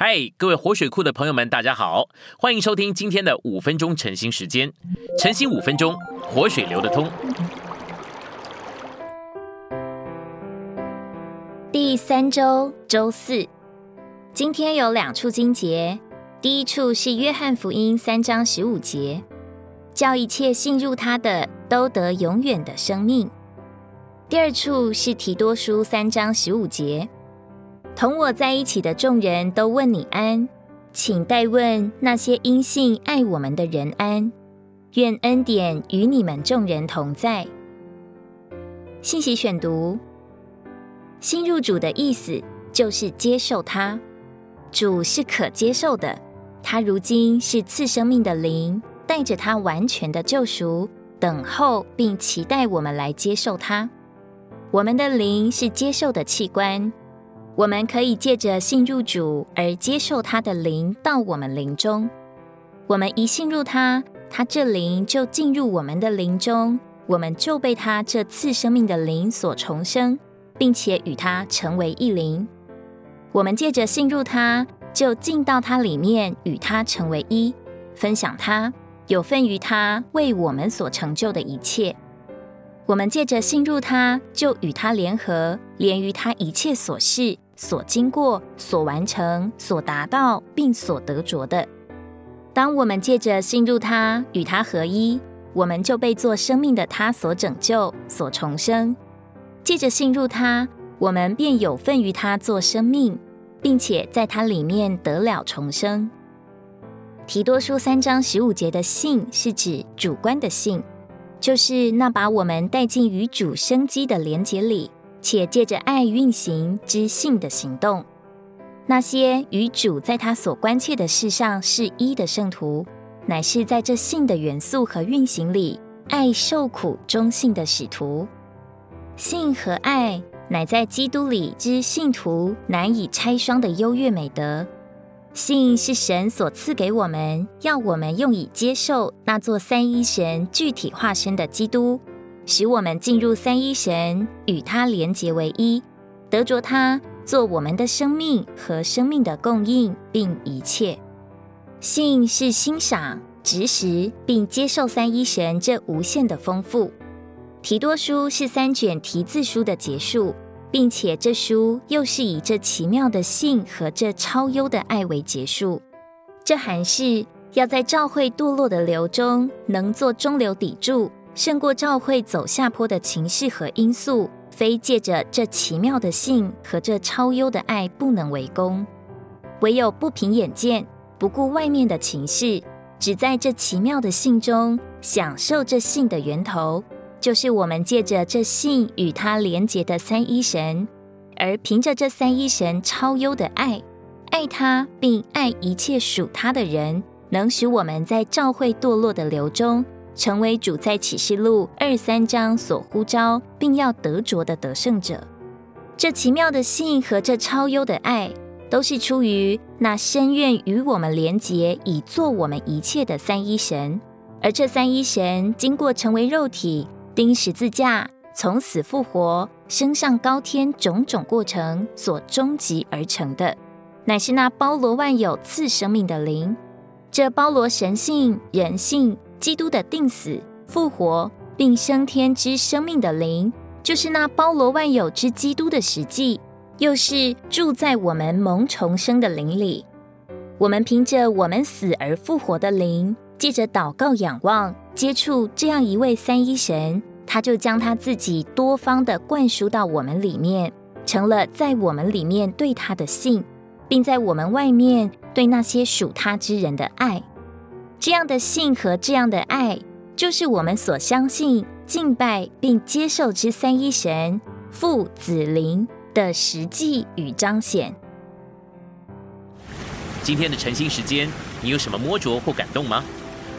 嗨，各位活水库的朋友们，大家好，欢迎收听今天的五分钟晨兴时间。晨兴五分钟，活水流得通。第三周周四，今天有两处经节。第一处是约翰福音三章十五节，叫一切信入他的都得永远的生命。第二处是提多书三章十五节。同我在一起的众人都问你安，请代问那些因信爱我们的人安。愿恩典与你们众人同在。信息选读：新入主的意思就是接受他，主是可接受的。他如今是赐生命的灵，带着他完全的救赎，等候并期待我们来接受他。我们的灵是接受的器官。我们可以借着信入主而接受他的灵到我们灵中。我们一信入他，他这灵就进入我们的灵中，我们就被他这次生命的灵所重生，并且与他成为一灵。我们借着信入他，就进到他里面，与他成为一，分享他，有份于他为我们所成就的一切。我们借着信入他，就与他联合，连于他一切所事。所经过、所完成、所达到，并所得着的。当我们借着信入他，与他合一，我们就被做生命的他所拯救、所重生。借着信入他，我们便有份于他做生命，并且在他里面得了重生。提多书三章十五节的信，是指主观的信，就是那把我们带进与主生机的连结里。且借着爱运行之性的行动，那些与主在他所关切的事上是一的圣徒，乃是在这性的元素和运行里，爱受苦忠信的使徒。性和爱乃在基督里之信徒难以拆双的优越美德。信是神所赐给我们，要我们用以接受那座三一神具体化身的基督。使我们进入三一神，与他连结为一，得着他做我们的生命和生命的供应，并一切。信是欣赏、执实并接受三一神这无限的丰富。提多书是三卷提字书的结束，并且这书又是以这奇妙的信和这超优的爱为结束。这还是要在教会堕落的流中，能做中流砥柱。胜过教会走下坡的情势和因素，非借着这奇妙的信和这超优的爱不能为功。唯有不凭眼见，不顾外面的情势，只在这奇妙的信中享受这信的源头，就是我们借着这信与他连结的三一神，而凭着这三一神超优的爱，爱他并爱一切属他的人，能使我们在教会堕落的流中。成为主在启示录二三章所呼召并要得着的得胜者，这奇妙的信和这超优的爱，都是出于那深愿与我们连结，以做我们一切的三一神。而这三一神经过成为肉体、钉十字架、从死复活、升上高天种种过程所终极而成的，乃是那包罗万有赐生命的灵。这包罗神性、人性。基督的定死、复活并升天之生命的灵，就是那包罗万有之基督的实际，又是住在我们蒙重生的灵里。我们凭着我们死而复活的灵，借着祷告、仰望、接触这样一位三一神，他就将他自己多方的灌输到我们里面，成了在我们里面对他的信，并在我们外面对那些属他之人的爱。这样的信和这样的爱，就是我们所相信、敬拜并接受之三一神父、子、灵的实际与彰显。今天的晨兴时间，你有什么摸着或感动吗？